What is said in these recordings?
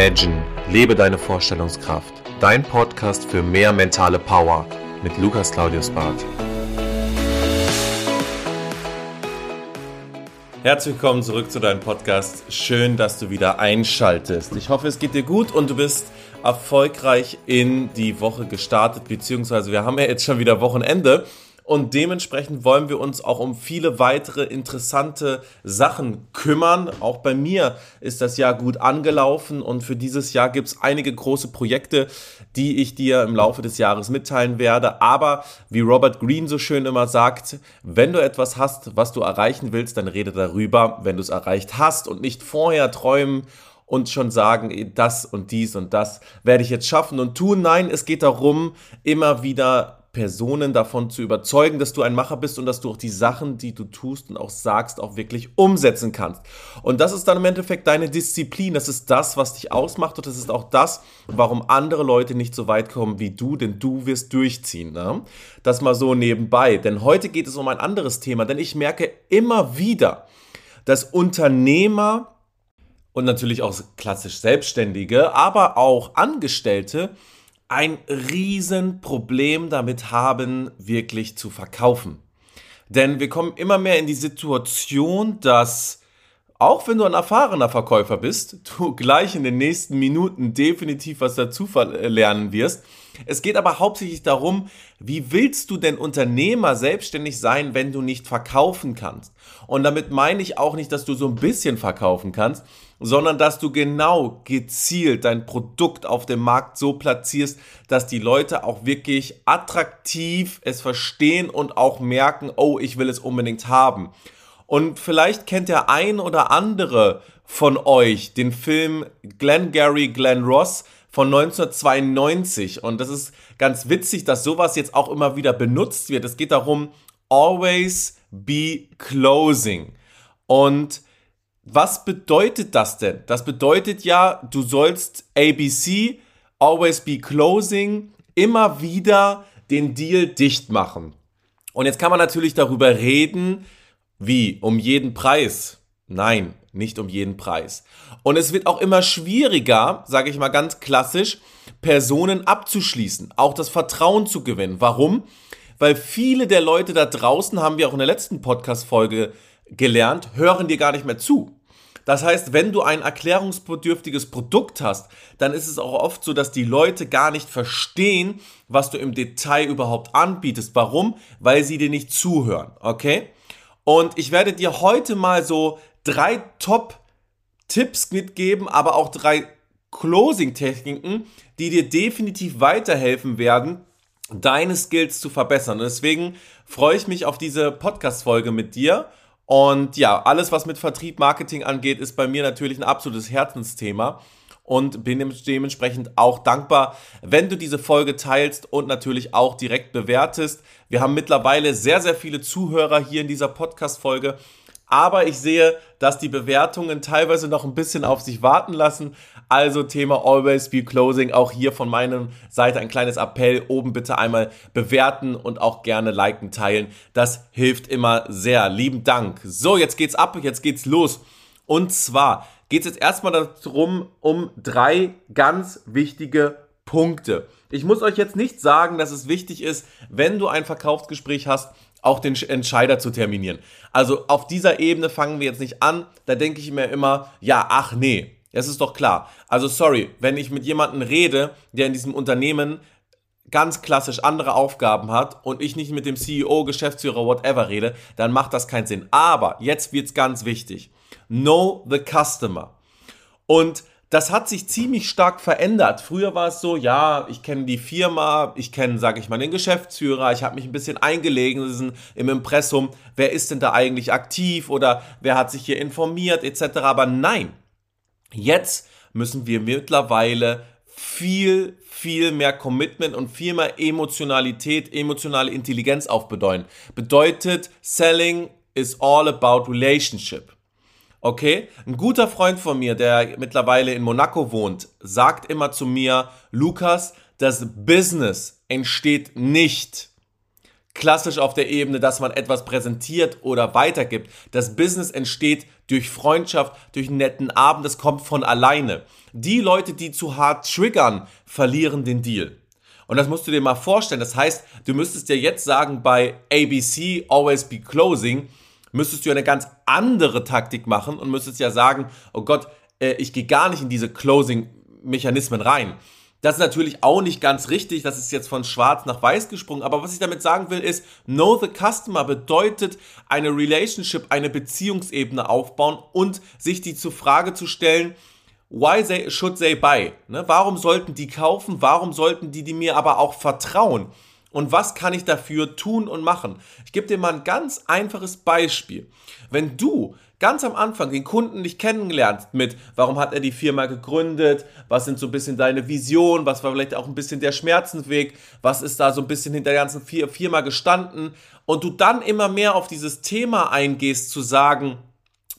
Imagine, lebe deine Vorstellungskraft. Dein Podcast für mehr mentale Power mit Lukas Claudius Barth. Herzlich willkommen zurück zu deinem Podcast. Schön, dass du wieder einschaltest. Ich hoffe, es geht dir gut und du bist erfolgreich in die Woche gestartet, beziehungsweise wir haben ja jetzt schon wieder Wochenende. Und dementsprechend wollen wir uns auch um viele weitere interessante Sachen kümmern. Auch bei mir ist das Jahr gut angelaufen und für dieses Jahr gibt es einige große Projekte, die ich dir im Laufe des Jahres mitteilen werde. Aber wie Robert Greene so schön immer sagt, wenn du etwas hast, was du erreichen willst, dann rede darüber, wenn du es erreicht hast und nicht vorher träumen und schon sagen, das und dies und das werde ich jetzt schaffen und tun. Nein, es geht darum, immer wieder Personen davon zu überzeugen, dass du ein Macher bist und dass du auch die Sachen, die du tust und auch sagst, auch wirklich umsetzen kannst. Und das ist dann im Endeffekt deine Disziplin. Das ist das, was dich ausmacht und das ist auch das, warum andere Leute nicht so weit kommen wie du, denn du wirst durchziehen. Ne? Das mal so nebenbei. Denn heute geht es um ein anderes Thema, denn ich merke immer wieder, dass Unternehmer und natürlich auch klassisch Selbstständige, aber auch Angestellte ein Riesenproblem damit haben, wirklich zu verkaufen. Denn wir kommen immer mehr in die Situation, dass auch wenn du ein erfahrener Verkäufer bist, du gleich in den nächsten Minuten definitiv was dazu lernen wirst. Es geht aber hauptsächlich darum, wie willst du denn Unternehmer selbstständig sein, wenn du nicht verkaufen kannst? Und damit meine ich auch nicht, dass du so ein bisschen verkaufen kannst, sondern dass du genau gezielt dein Produkt auf dem Markt so platzierst, dass die Leute auch wirklich attraktiv es verstehen und auch merken, oh, ich will es unbedingt haben. Und vielleicht kennt der ein oder andere von euch den Film Glenn Gary, Glenn Ross von 1992. Und das ist ganz witzig, dass sowas jetzt auch immer wieder benutzt wird. Es geht darum, always be closing. Und was bedeutet das denn? Das bedeutet ja, du sollst ABC, always be closing, immer wieder den Deal dicht machen. Und jetzt kann man natürlich darüber reden, wie, um jeden Preis? Nein, nicht um jeden Preis. Und es wird auch immer schwieriger, sage ich mal ganz klassisch, Personen abzuschließen, auch das Vertrauen zu gewinnen. Warum? Weil viele der Leute da draußen, haben wir auch in der letzten Podcast-Folge gelernt, hören dir gar nicht mehr zu. Das heißt, wenn du ein erklärungsbedürftiges Produkt hast, dann ist es auch oft so, dass die Leute gar nicht verstehen, was du im Detail überhaupt anbietest. Warum? Weil sie dir nicht zuhören, okay? Und ich werde dir heute mal so drei Top-Tipps mitgeben, aber auch drei Closing-Techniken, die dir definitiv weiterhelfen werden, deine Skills zu verbessern. Und deswegen freue ich mich auf diese Podcast-Folge mit dir und ja, alles, was mit Vertrieb, Marketing angeht, ist bei mir natürlich ein absolutes Herzensthema und bin dementsprechend auch dankbar, wenn du diese Folge teilst und natürlich auch direkt bewertest. Wir haben mittlerweile sehr, sehr viele Zuhörer hier in dieser Podcast-Folge aber ich sehe, dass die Bewertungen teilweise noch ein bisschen auf sich warten lassen. Also Thema Always Be Closing, auch hier von meiner Seite ein kleines Appell, oben bitte einmal bewerten und auch gerne liken, teilen. Das hilft immer sehr. Lieben Dank. So, jetzt geht's ab, jetzt geht's los. Und zwar geht es jetzt erstmal darum, um drei ganz wichtige Punkte. Ich muss euch jetzt nicht sagen, dass es wichtig ist, wenn du ein Verkaufsgespräch hast, auch den Entscheider zu terminieren. Also auf dieser Ebene fangen wir jetzt nicht an. Da denke ich mir immer, ja, ach nee, das ist doch klar. Also sorry, wenn ich mit jemandem rede, der in diesem Unternehmen ganz klassisch andere Aufgaben hat und ich nicht mit dem CEO, Geschäftsführer, whatever rede, dann macht das keinen Sinn. Aber jetzt wird's ganz wichtig. Know the customer. Und das hat sich ziemlich stark verändert. Früher war es so, ja, ich kenne die Firma, ich kenne, sage ich mal, den Geschäftsführer, ich habe mich ein bisschen eingelesen im Impressum, wer ist denn da eigentlich aktiv oder wer hat sich hier informiert etc. Aber nein, jetzt müssen wir mittlerweile viel, viel mehr Commitment und viel mehr Emotionalität, emotionale Intelligenz aufbedeuten. Bedeutet, Selling is all about relationship. Okay? Ein guter Freund von mir, der mittlerweile in Monaco wohnt, sagt immer zu mir, Lukas, das Business entsteht nicht klassisch auf der Ebene, dass man etwas präsentiert oder weitergibt. Das Business entsteht durch Freundschaft, durch einen netten Abend, das kommt von alleine. Die Leute, die zu hart triggern, verlieren den Deal. Und das musst du dir mal vorstellen. Das heißt, du müsstest dir jetzt sagen, bei ABC, always be closing, müsstest du eine ganz andere Taktik machen und müsstest ja sagen, oh Gott, äh, ich gehe gar nicht in diese Closing-Mechanismen rein. Das ist natürlich auch nicht ganz richtig, das ist jetzt von schwarz nach weiß gesprungen, aber was ich damit sagen will ist, Know the Customer bedeutet eine Relationship, eine Beziehungsebene aufbauen und sich die zur Frage zu stellen, why they, should they buy? Ne? Warum sollten die kaufen? Warum sollten die, die mir aber auch vertrauen? Und was kann ich dafür tun und machen? Ich gebe dir mal ein ganz einfaches Beispiel. Wenn du ganz am Anfang den Kunden nicht kennengelernt mit, warum hat er die Firma gegründet, was sind so ein bisschen deine Visionen, was war vielleicht auch ein bisschen der Schmerzensweg, was ist da so ein bisschen hinter der ganzen Firma gestanden? Und du dann immer mehr auf dieses Thema eingehst zu sagen,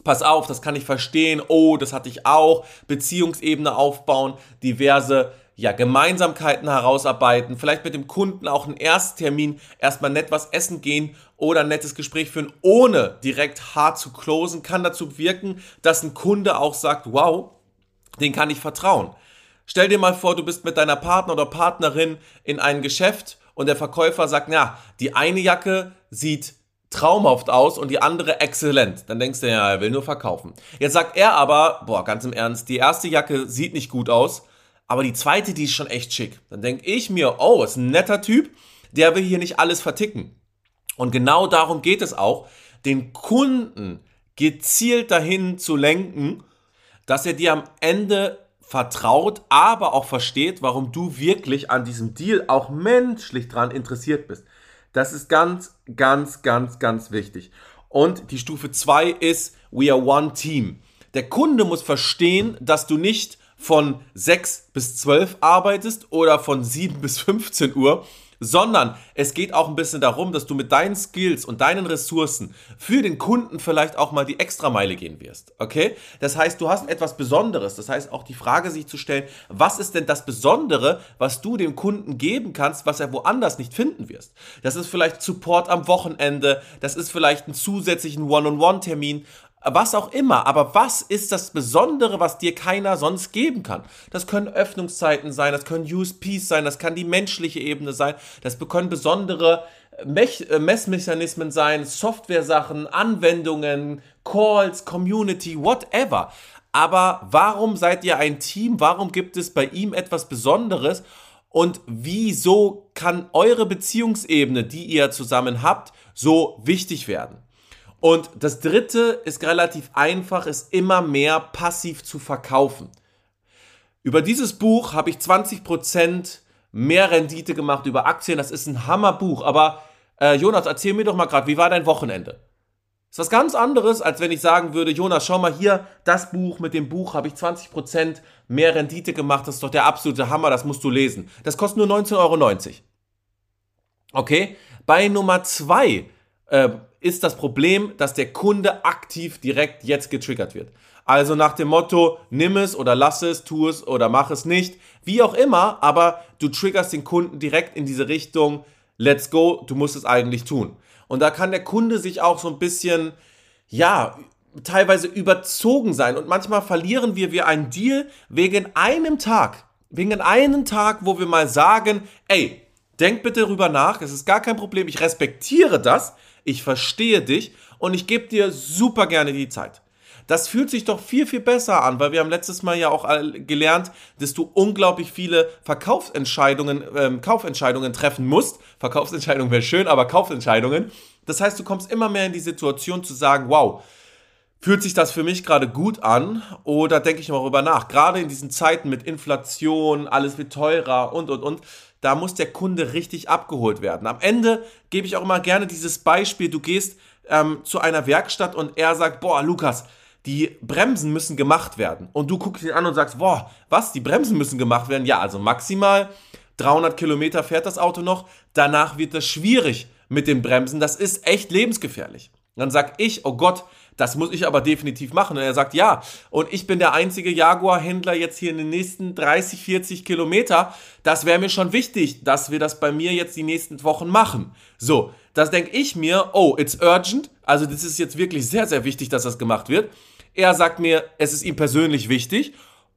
pass auf, das kann ich verstehen, oh, das hatte ich auch, Beziehungsebene aufbauen, diverse ja, Gemeinsamkeiten herausarbeiten, vielleicht mit dem Kunden auch einen Ersttermin erstmal nett was essen gehen oder ein nettes Gespräch führen, ohne direkt hart zu closen, kann dazu wirken, dass ein Kunde auch sagt, wow, den kann ich vertrauen. Stell dir mal vor, du bist mit deiner Partner oder Partnerin in ein Geschäft und der Verkäufer sagt, ja, die eine Jacke sieht traumhaft aus und die andere exzellent. Dann denkst du, ja, er will nur verkaufen. Jetzt sagt er aber, boah, ganz im Ernst, die erste Jacke sieht nicht gut aus, aber die zweite, die ist schon echt schick. Dann denke ich mir, oh, ist ein netter Typ, der will hier nicht alles verticken. Und genau darum geht es auch, den Kunden gezielt dahin zu lenken, dass er dir am Ende vertraut, aber auch versteht, warum du wirklich an diesem Deal auch menschlich dran interessiert bist. Das ist ganz, ganz, ganz, ganz wichtig. Und die Stufe 2 ist, we are one team. Der Kunde muss verstehen, dass du nicht von 6 bis 12 arbeitest oder von 7 bis 15 Uhr, sondern es geht auch ein bisschen darum, dass du mit deinen Skills und deinen Ressourcen für den Kunden vielleicht auch mal die Extrameile gehen wirst. Okay? Das heißt, du hast etwas Besonderes. Das heißt, auch die Frage sich zu stellen, was ist denn das Besondere, was du dem Kunden geben kannst, was er woanders nicht finden wirst? Das ist vielleicht Support am Wochenende, das ist vielleicht einen zusätzlichen One-on-One-Termin was auch immer, aber was ist das Besondere, was dir keiner sonst geben kann? Das können Öffnungszeiten sein, das können USPs sein, das kann die menschliche Ebene sein, das können besondere äh, Messmechanismen sein, Software-Sachen, Anwendungen, Calls, Community, whatever. Aber warum seid ihr ein Team? Warum gibt es bei ihm etwas Besonderes? Und wieso kann eure Beziehungsebene, die ihr zusammen habt, so wichtig werden? Und das dritte ist relativ einfach, ist immer mehr passiv zu verkaufen. Über dieses Buch habe ich 20% mehr Rendite gemacht über Aktien. Das ist ein Hammerbuch. Aber äh, Jonas, erzähl mir doch mal gerade, wie war dein Wochenende? Ist was ganz anderes, als wenn ich sagen würde, Jonas, schau mal hier, das Buch, mit dem Buch habe ich 20% mehr Rendite gemacht. Das ist doch der absolute Hammer, das musst du lesen. Das kostet nur 19,90 Euro. Okay? Bei Nummer 2 äh, ist das Problem, dass der Kunde aktiv direkt jetzt getriggert wird. Also nach dem Motto, nimm es oder lass es, tu es oder mach es nicht, wie auch immer, aber du triggerst den Kunden direkt in diese Richtung, let's go, du musst es eigentlich tun. Und da kann der Kunde sich auch so ein bisschen, ja, teilweise überzogen sein. Und manchmal verlieren wir wie einen Deal wegen einem Tag. Wegen einem Tag, wo wir mal sagen, ey, denk bitte darüber nach, es ist gar kein Problem, ich respektiere das, ich verstehe dich und ich gebe dir super gerne die Zeit. Das fühlt sich doch viel, viel besser an, weil wir haben letztes Mal ja auch gelernt, dass du unglaublich viele Verkaufsentscheidungen, ähm, Kaufentscheidungen treffen musst. Verkaufsentscheidungen wäre schön, aber Kaufentscheidungen. Das heißt, du kommst immer mehr in die Situation zu sagen, wow, fühlt sich das für mich gerade gut an oder denke ich mal darüber nach? Gerade in diesen Zeiten mit Inflation, alles wird teurer und, und, und da muss der Kunde richtig abgeholt werden. Am Ende gebe ich auch immer gerne dieses Beispiel, du gehst ähm, zu einer Werkstatt und er sagt, boah, Lukas, die Bremsen müssen gemacht werden. Und du guckst ihn an und sagst, boah, was, die Bremsen müssen gemacht werden? Ja, also maximal 300 Kilometer fährt das Auto noch. Danach wird das schwierig mit den Bremsen. Das ist echt lebensgefährlich. Dann sag ich, oh Gott, das muss ich aber definitiv machen. Und er sagt, ja. Und ich bin der einzige Jaguar-Händler jetzt hier in den nächsten 30, 40 Kilometer. Das wäre mir schon wichtig, dass wir das bei mir jetzt die nächsten Wochen machen. So, Das denke ich mir, oh, it's urgent. Also das ist jetzt wirklich sehr, sehr wichtig, dass das gemacht wird. Er sagt mir, es ist ihm persönlich wichtig.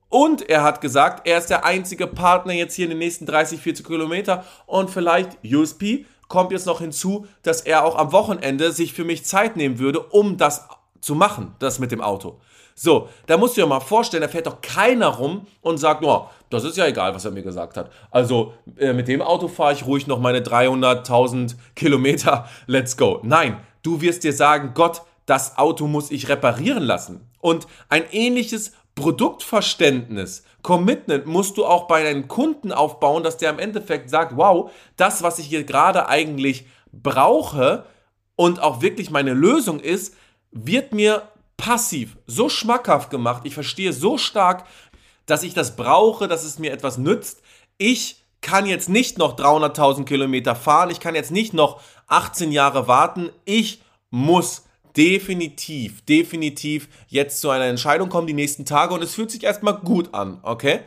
Und er hat gesagt, er ist der einzige Partner jetzt hier in den nächsten 30, 40 Kilometer. Und vielleicht USP kommt jetzt noch hinzu, dass er auch am Wochenende sich für mich Zeit nehmen würde, um das zu machen, das mit dem Auto. So, da musst du dir mal vorstellen, da fährt doch keiner rum und sagt, oh, das ist ja egal, was er mir gesagt hat. Also äh, mit dem Auto fahre ich ruhig noch meine 300.000 Kilometer, let's go. Nein, du wirst dir sagen, Gott, das Auto muss ich reparieren lassen. Und ein ähnliches Produktverständnis, Commitment musst du auch bei deinen Kunden aufbauen, dass der im Endeffekt sagt, wow, das, was ich hier gerade eigentlich brauche und auch wirklich meine Lösung ist, wird mir passiv so schmackhaft gemacht. Ich verstehe so stark, dass ich das brauche, dass es mir etwas nützt. Ich kann jetzt nicht noch 300.000 Kilometer fahren. Ich kann jetzt nicht noch 18 Jahre warten. Ich muss definitiv, definitiv jetzt zu einer Entscheidung kommen die nächsten Tage und es fühlt sich erstmal gut an, okay?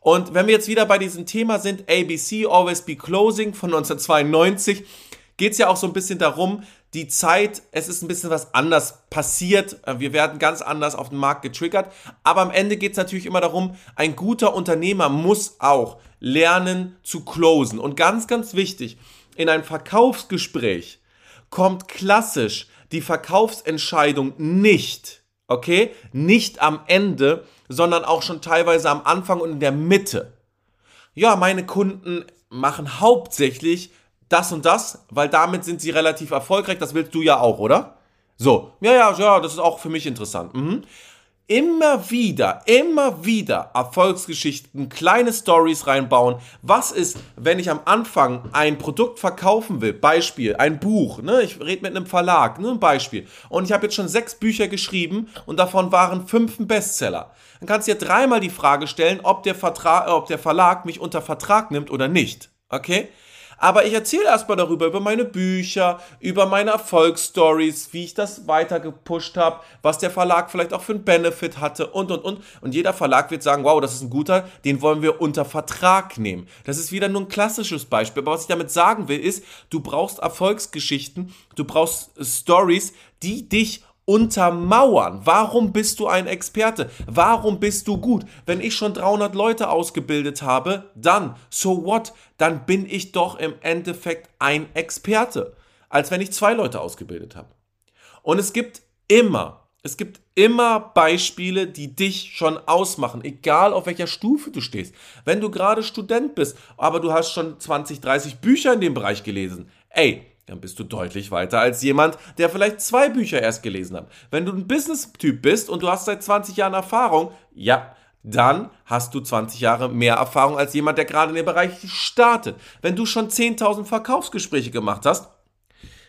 Und wenn wir jetzt wieder bei diesem Thema sind, ABC, Always Be Closing von 1992, geht es ja auch so ein bisschen darum, die Zeit, es ist ein bisschen was anders passiert. Wir werden ganz anders auf den Markt getriggert. Aber am Ende geht es natürlich immer darum, ein guter Unternehmer muss auch lernen zu closen. Und ganz, ganz wichtig, in ein Verkaufsgespräch kommt klassisch die Verkaufsentscheidung nicht, okay, nicht am Ende, sondern auch schon teilweise am Anfang und in der Mitte. Ja, meine Kunden machen hauptsächlich das und das, weil damit sind sie relativ erfolgreich. Das willst du ja auch, oder? So, ja, ja, ja, das ist auch für mich interessant. Mhm immer wieder, immer wieder Erfolgsgeschichten, kleine Stories reinbauen. Was ist, wenn ich am Anfang ein Produkt verkaufen will? Beispiel, ein Buch. Ne? Ich rede mit einem Verlag, ne? ein Beispiel. Und ich habe jetzt schon sechs Bücher geschrieben und davon waren fünf ein Bestseller. Dann kannst du dir dreimal die Frage stellen, ob der, Vertrag, ob der Verlag mich unter Vertrag nimmt oder nicht. Okay? Aber ich erzähle erstmal darüber, über meine Bücher, über meine Erfolgsstories, wie ich das weiter gepusht habe, was der Verlag vielleicht auch für einen Benefit hatte und und und. Und jeder Verlag wird sagen, wow, das ist ein guter, den wollen wir unter Vertrag nehmen. Das ist wieder nur ein klassisches Beispiel. Aber was ich damit sagen will, ist, du brauchst Erfolgsgeschichten, du brauchst Stories, die dich untermauern. Warum bist du ein Experte? Warum bist du gut? Wenn ich schon 300 Leute ausgebildet habe, dann, so what? Dann bin ich doch im Endeffekt ein Experte, als wenn ich zwei Leute ausgebildet habe. Und es gibt immer, es gibt immer Beispiele, die dich schon ausmachen, egal auf welcher Stufe du stehst. Wenn du gerade Student bist, aber du hast schon 20, 30 Bücher in dem Bereich gelesen, ey, dann bist du deutlich weiter als jemand, der vielleicht zwei Bücher erst gelesen hat. Wenn du ein Business-Typ bist und du hast seit 20 Jahren Erfahrung, ja, dann hast du 20 Jahre mehr Erfahrung als jemand, der gerade in dem Bereich startet. Wenn du schon 10.000 Verkaufsgespräche gemacht hast,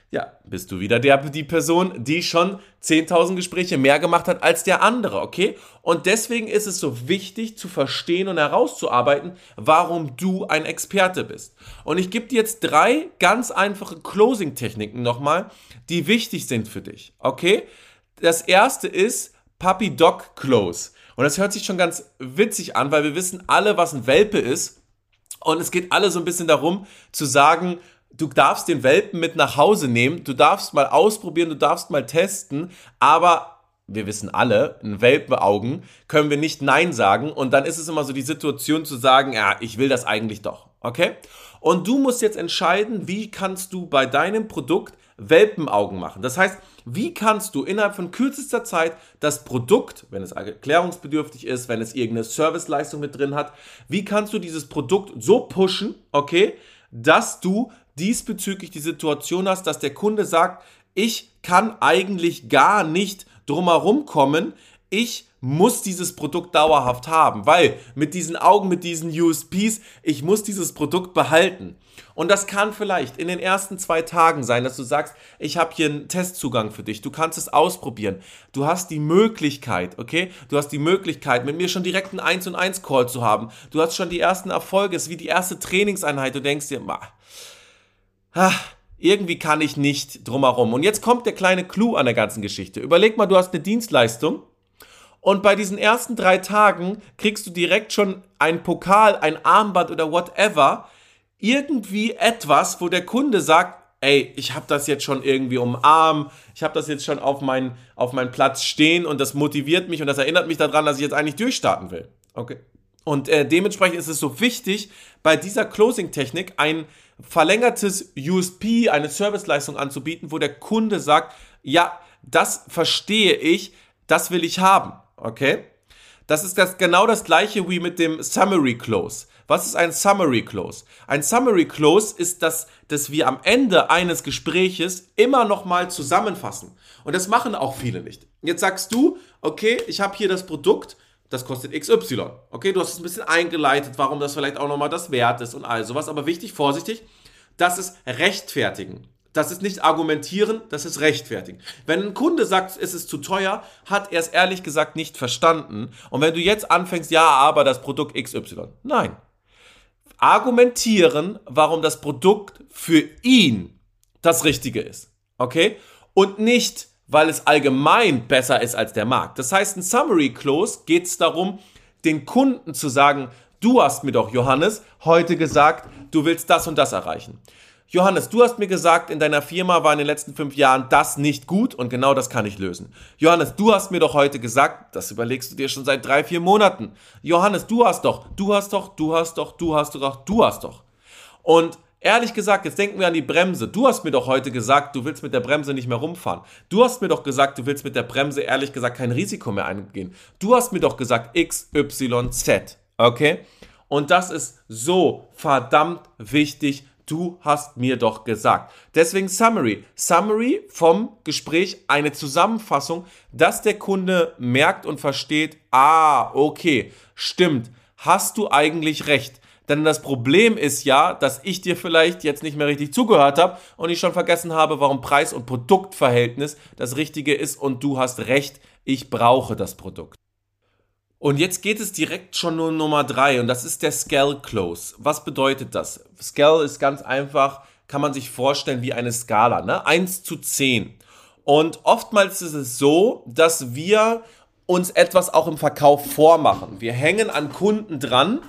ja, bist du wieder der, die Person, die schon 10.000 Gespräche mehr gemacht hat als der andere, okay? Und deswegen ist es so wichtig zu verstehen und herauszuarbeiten, warum du ein Experte bist. Und ich gebe dir jetzt drei ganz einfache Closing-Techniken nochmal, die wichtig sind für dich, okay? Das erste ist Puppy Dog Close. Und das hört sich schon ganz witzig an, weil wir wissen alle, was ein Welpe ist. Und es geht alle so ein bisschen darum, zu sagen, du darfst den Welpen mit nach Hause nehmen, du darfst mal ausprobieren, du darfst mal testen, aber wir wissen alle, in Welpenaugen können wir nicht Nein sagen und dann ist es immer so die Situation zu sagen, ja, ich will das eigentlich doch, okay? Und du musst jetzt entscheiden, wie kannst du bei deinem Produkt Welpenaugen machen. Das heißt, wie kannst du innerhalb von kürzester Zeit das Produkt, wenn es erklärungsbedürftig ist, wenn es irgendeine Serviceleistung mit drin hat, wie kannst du dieses Produkt so pushen, okay, dass du diesbezüglich die Situation hast, dass der Kunde sagt, ich kann eigentlich gar nicht drumherum kommen, ich muss dieses Produkt dauerhaft haben, weil mit diesen Augen, mit diesen USPs, ich muss dieses Produkt behalten. Und das kann vielleicht in den ersten zwei Tagen sein, dass du sagst, ich habe hier einen Testzugang für dich, du kannst es ausprobieren. Du hast die Möglichkeit, okay? Du hast die Möglichkeit, mit mir schon direkt einen 1 und 1 Call zu haben. Du hast schon die ersten Erfolge, es ist wie die erste Trainingseinheit. Du denkst dir, ach, irgendwie kann ich nicht drumherum. Und jetzt kommt der kleine Clou an der ganzen Geschichte. Überleg mal, du hast eine Dienstleistung und bei diesen ersten drei Tagen kriegst du direkt schon ein Pokal, ein Armband oder whatever. Irgendwie etwas, wo der Kunde sagt, ey, ich habe das jetzt schon irgendwie umarmt, ich habe das jetzt schon auf meinen auf meinen Platz stehen und das motiviert mich und das erinnert mich daran, dass ich jetzt eigentlich durchstarten will. Okay. Und äh, dementsprechend ist es so wichtig, bei dieser Closing-Technik ein verlängertes USP, eine Serviceleistung anzubieten, wo der Kunde sagt, ja, das verstehe ich, das will ich haben. Okay? Das ist das, genau das gleiche wie mit dem Summary Close. Was ist ein Summary Close? Ein Summary Close ist das, dass wir am Ende eines Gespräches immer nochmal zusammenfassen. Und das machen auch viele nicht. Jetzt sagst du, okay, ich habe hier das Produkt, das kostet XY. Okay, du hast es ein bisschen eingeleitet, warum das vielleicht auch nochmal das Wert ist und all sowas. Aber wichtig, vorsichtig, das ist rechtfertigen. Das ist nicht argumentieren, das ist rechtfertigen. Wenn ein Kunde sagt, es ist zu teuer, hat er es ehrlich gesagt nicht verstanden. Und wenn du jetzt anfängst, ja, aber das Produkt XY. Nein. Argumentieren, warum das Produkt für ihn das Richtige ist. Okay? Und nicht, weil es allgemein besser ist als der Markt. Das heißt, ein Summary Close geht es darum, den Kunden zu sagen, du hast mir doch, Johannes, heute gesagt, du willst das und das erreichen. Johannes, du hast mir gesagt, in deiner Firma war in den letzten fünf Jahren das nicht gut und genau das kann ich lösen. Johannes, du hast mir doch heute gesagt, das überlegst du dir schon seit drei, vier Monaten. Johannes, du hast doch, du hast doch, du hast doch, du hast doch, du hast doch. Und Ehrlich gesagt, jetzt denken wir an die Bremse. Du hast mir doch heute gesagt, du willst mit der Bremse nicht mehr rumfahren. Du hast mir doch gesagt, du willst mit der Bremse ehrlich gesagt kein Risiko mehr eingehen. Du hast mir doch gesagt X, Y, Z. Okay? Und das ist so verdammt wichtig. Du hast mir doch gesagt. Deswegen Summary. Summary vom Gespräch, eine Zusammenfassung, dass der Kunde merkt und versteht, ah, okay, stimmt, hast du eigentlich recht. Denn das Problem ist ja, dass ich dir vielleicht jetzt nicht mehr richtig zugehört habe und ich schon vergessen habe, warum Preis- und Produktverhältnis das Richtige ist und du hast recht, ich brauche das Produkt. Und jetzt geht es direkt schon nur Nummer drei und das ist der Scale Close. Was bedeutet das? Scale ist ganz einfach, kann man sich vorstellen wie eine Skala, ne? 1 zu 10. Und oftmals ist es so, dass wir uns etwas auch im Verkauf vormachen. Wir hängen an Kunden dran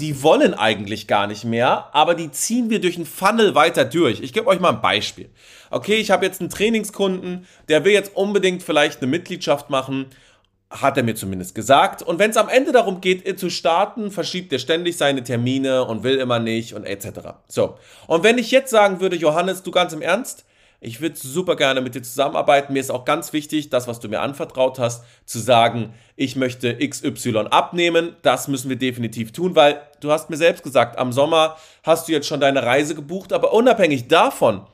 die wollen eigentlich gar nicht mehr, aber die ziehen wir durch einen Funnel weiter durch. Ich gebe euch mal ein Beispiel. Okay, ich habe jetzt einen Trainingskunden, der will jetzt unbedingt vielleicht eine Mitgliedschaft machen, hat er mir zumindest gesagt. Und wenn es am Ende darum geht, zu starten, verschiebt er ständig seine Termine und will immer nicht und etc. So. Und wenn ich jetzt sagen würde, Johannes, du ganz im Ernst, ich würde super gerne mit dir zusammenarbeiten. Mir ist auch ganz wichtig, das, was du mir anvertraut hast, zu sagen, ich möchte XY abnehmen. Das müssen wir definitiv tun, weil du hast mir selbst gesagt, am Sommer hast du jetzt schon deine Reise gebucht, aber unabhängig davon,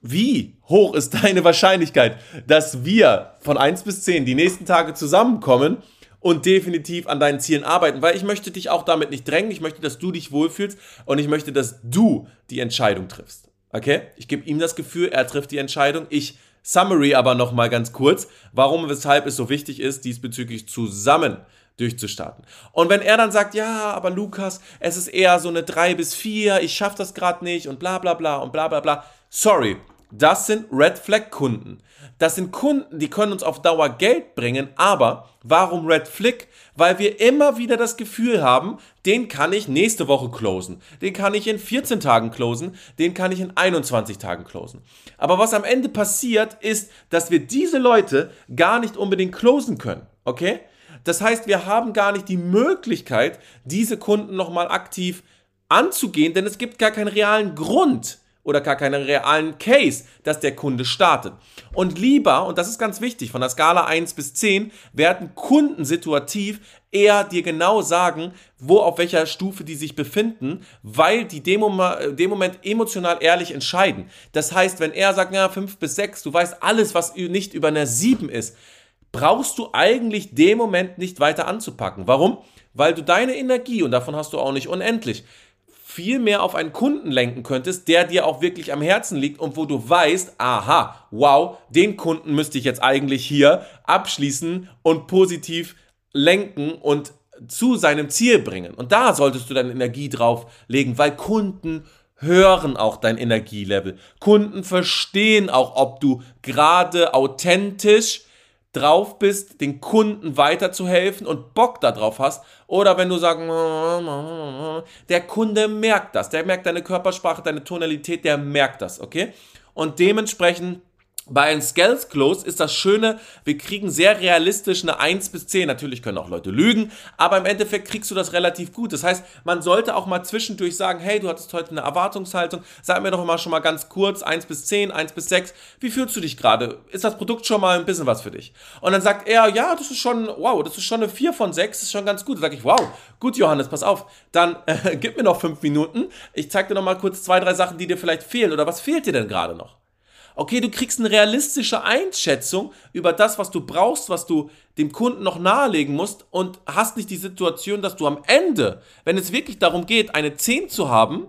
wie hoch ist deine Wahrscheinlichkeit, dass wir von 1 bis 10 die nächsten Tage zusammenkommen und definitiv an deinen Zielen arbeiten, weil ich möchte dich auch damit nicht drängen, ich möchte, dass du dich wohlfühlst und ich möchte, dass du die Entscheidung triffst. Okay? Ich gebe ihm das Gefühl, er trifft die Entscheidung. Ich summary aber nochmal ganz kurz, warum, weshalb es so wichtig ist, diesbezüglich zusammen durchzustarten. Und wenn er dann sagt, ja, aber Lukas, es ist eher so eine 3 bis 4, ich schaffe das gerade nicht und bla bla bla und bla bla bla. Sorry, das sind Red Flag Kunden. Das sind Kunden, die können uns auf Dauer Geld bringen, aber warum Red Flag? Weil wir immer wieder das Gefühl haben, den kann ich nächste Woche closen, den kann ich in 14 Tagen closen, den kann ich in 21 Tagen closen. Aber was am Ende passiert, ist, dass wir diese Leute gar nicht unbedingt closen können, okay? Das heißt, wir haben gar nicht die Möglichkeit, diese Kunden nochmal aktiv anzugehen, denn es gibt gar keinen realen Grund, oder gar keinen realen Case, dass der Kunde startet. Und lieber, und das ist ganz wichtig, von der Skala 1 bis 10 werden Kunden situativ eher dir genau sagen, wo auf welcher Stufe die sich befinden, weil die dem, dem Moment emotional ehrlich entscheiden. Das heißt, wenn er sagt, ja, 5 bis 6, du weißt alles, was nicht über einer 7 ist, brauchst du eigentlich dem Moment nicht weiter anzupacken. Warum? Weil du deine Energie, und davon hast du auch nicht unendlich, viel mehr auf einen Kunden lenken könntest, der dir auch wirklich am Herzen liegt und wo du weißt, aha, wow, den Kunden müsste ich jetzt eigentlich hier abschließen und positiv lenken und zu seinem Ziel bringen. Und da solltest du deine Energie drauf legen, weil Kunden hören auch dein Energielevel. Kunden verstehen auch, ob du gerade authentisch drauf bist, den Kunden weiterzuhelfen und Bock darauf hast, oder wenn du sagst, der Kunde merkt das, der merkt deine Körpersprache, deine Tonalität, der merkt das, okay? Und dementsprechend bei einem Scales Close ist das Schöne, wir kriegen sehr realistisch eine 1 bis 10. Natürlich können auch Leute lügen, aber im Endeffekt kriegst du das relativ gut. Das heißt, man sollte auch mal zwischendurch sagen, hey, du hattest heute eine Erwartungshaltung, sag mir doch mal schon mal ganz kurz, 1 bis 10, 1 bis 6, wie fühlst du dich gerade? Ist das Produkt schon mal ein bisschen was für dich? Und dann sagt er, ja, das ist schon, wow, das ist schon eine 4 von 6, das ist schon ganz gut. Dann sage ich, wow, gut, Johannes, pass auf, dann äh, gib mir noch 5 Minuten, ich zeig dir noch mal kurz zwei, drei Sachen, die dir vielleicht fehlen oder was fehlt dir denn gerade noch? Okay, du kriegst eine realistische Einschätzung über das, was du brauchst, was du dem Kunden noch nahelegen musst und hast nicht die Situation, dass du am Ende, wenn es wirklich darum geht, eine 10 zu haben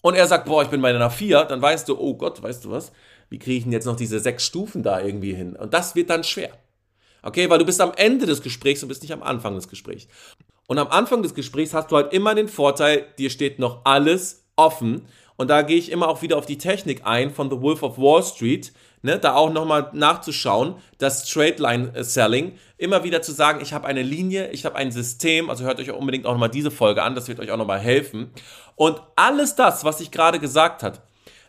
und er sagt, boah, ich bin bei einer 4, dann weißt du, oh Gott, weißt du was, wie kriege ich denn jetzt noch diese sechs Stufen da irgendwie hin? Und das wird dann schwer. Okay, weil du bist am Ende des Gesprächs und bist nicht am Anfang des Gesprächs. Und am Anfang des Gesprächs hast du halt immer den Vorteil, dir steht noch alles offen. Und da gehe ich immer auch wieder auf die Technik ein von The Wolf of Wall Street, ne, da auch nochmal nachzuschauen, das Straight Line äh, Selling, immer wieder zu sagen, ich habe eine Linie, ich habe ein System, also hört euch unbedingt auch nochmal diese Folge an, das wird euch auch nochmal helfen. Und alles das, was ich gerade gesagt habe,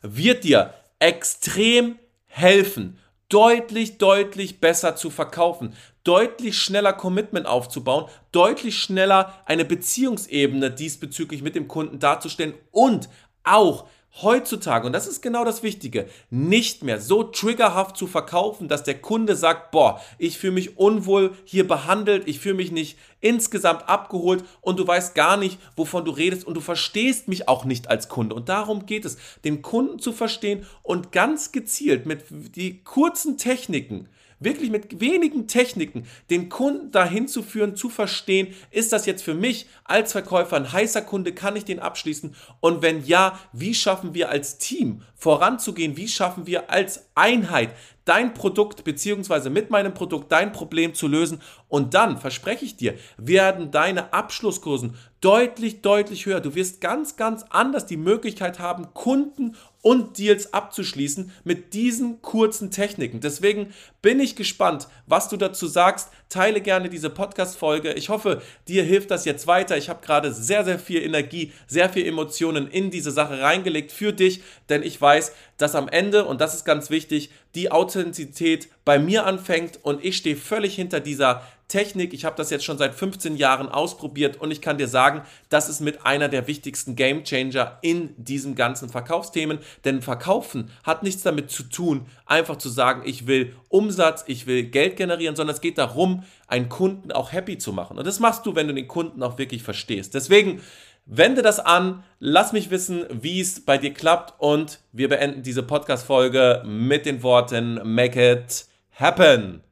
wird dir extrem helfen, deutlich, deutlich besser zu verkaufen, deutlich schneller Commitment aufzubauen, deutlich schneller eine Beziehungsebene diesbezüglich mit dem Kunden darzustellen und auch heutzutage, und das ist genau das Wichtige, nicht mehr so triggerhaft zu verkaufen, dass der Kunde sagt, boah, ich fühle mich unwohl hier behandelt, ich fühle mich nicht insgesamt abgeholt und du weißt gar nicht, wovon du redest und du verstehst mich auch nicht als Kunde. Und darum geht es, den Kunden zu verstehen und ganz gezielt mit die kurzen Techniken, wirklich mit wenigen Techniken den Kunden dahin zu führen, zu verstehen, ist das jetzt für mich als Verkäufer ein heißer Kunde, kann ich den abschließen? Und wenn ja, wie schaffen wir als Team voranzugehen? Wie schaffen wir als Einheit dein Produkt beziehungsweise mit meinem Produkt dein Problem zu lösen und dann, verspreche ich dir, werden deine Abschlusskursen deutlich, deutlich höher. Du wirst ganz, ganz anders die Möglichkeit haben, Kunden und Deals abzuschließen mit diesen kurzen Techniken. Deswegen bin ich gespannt, was du dazu sagst. Teile gerne diese Podcast-Folge. Ich hoffe, dir hilft das jetzt weiter. Ich habe gerade sehr, sehr viel Energie, sehr viel Emotionen in diese Sache reingelegt für dich, denn ich weiß, dass am Ende, und das ist ganz wichtig, die Authentizität bei mir anfängt und ich stehe völlig hinter dieser Technik. Ich habe das jetzt schon seit 15 Jahren ausprobiert und ich kann dir sagen, das ist mit einer der wichtigsten Game Changer in diesen ganzen Verkaufsthemen. Denn Verkaufen hat nichts damit zu tun, einfach zu sagen, ich will Umsatz, ich will Geld generieren, sondern es geht darum, einen Kunden auch happy zu machen. Und das machst du, wenn du den Kunden auch wirklich verstehst. Deswegen wende das an, lass mich wissen, wie es bei dir klappt und wir beenden diese Podcast-Folge mit den Worten Make it happen.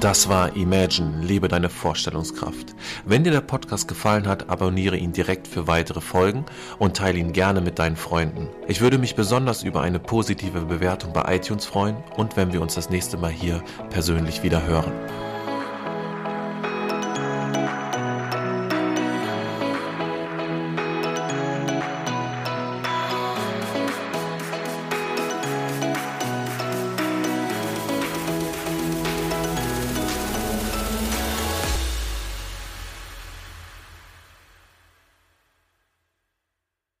Das war Imagine, lebe deine Vorstellungskraft. Wenn dir der Podcast gefallen hat, abonniere ihn direkt für weitere Folgen und teile ihn gerne mit deinen Freunden. Ich würde mich besonders über eine positive Bewertung bei iTunes freuen und wenn wir uns das nächste Mal hier persönlich wieder hören.